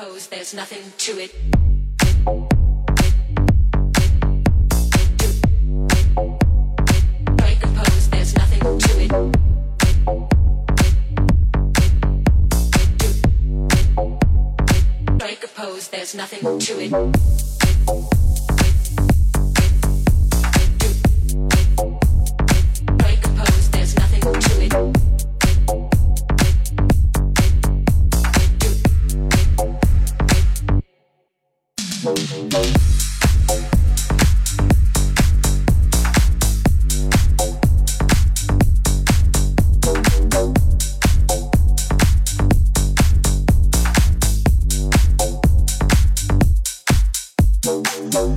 pose, there's nothing to it. Break a pose, there's nothing to it. Break a pose, there's nothing to it.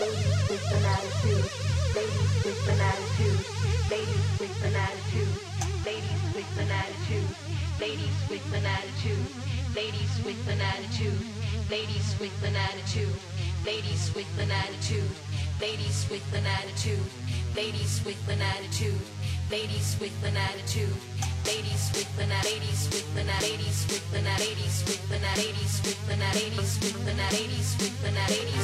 ladies with the ladies with the ladies with the ladies with the ladies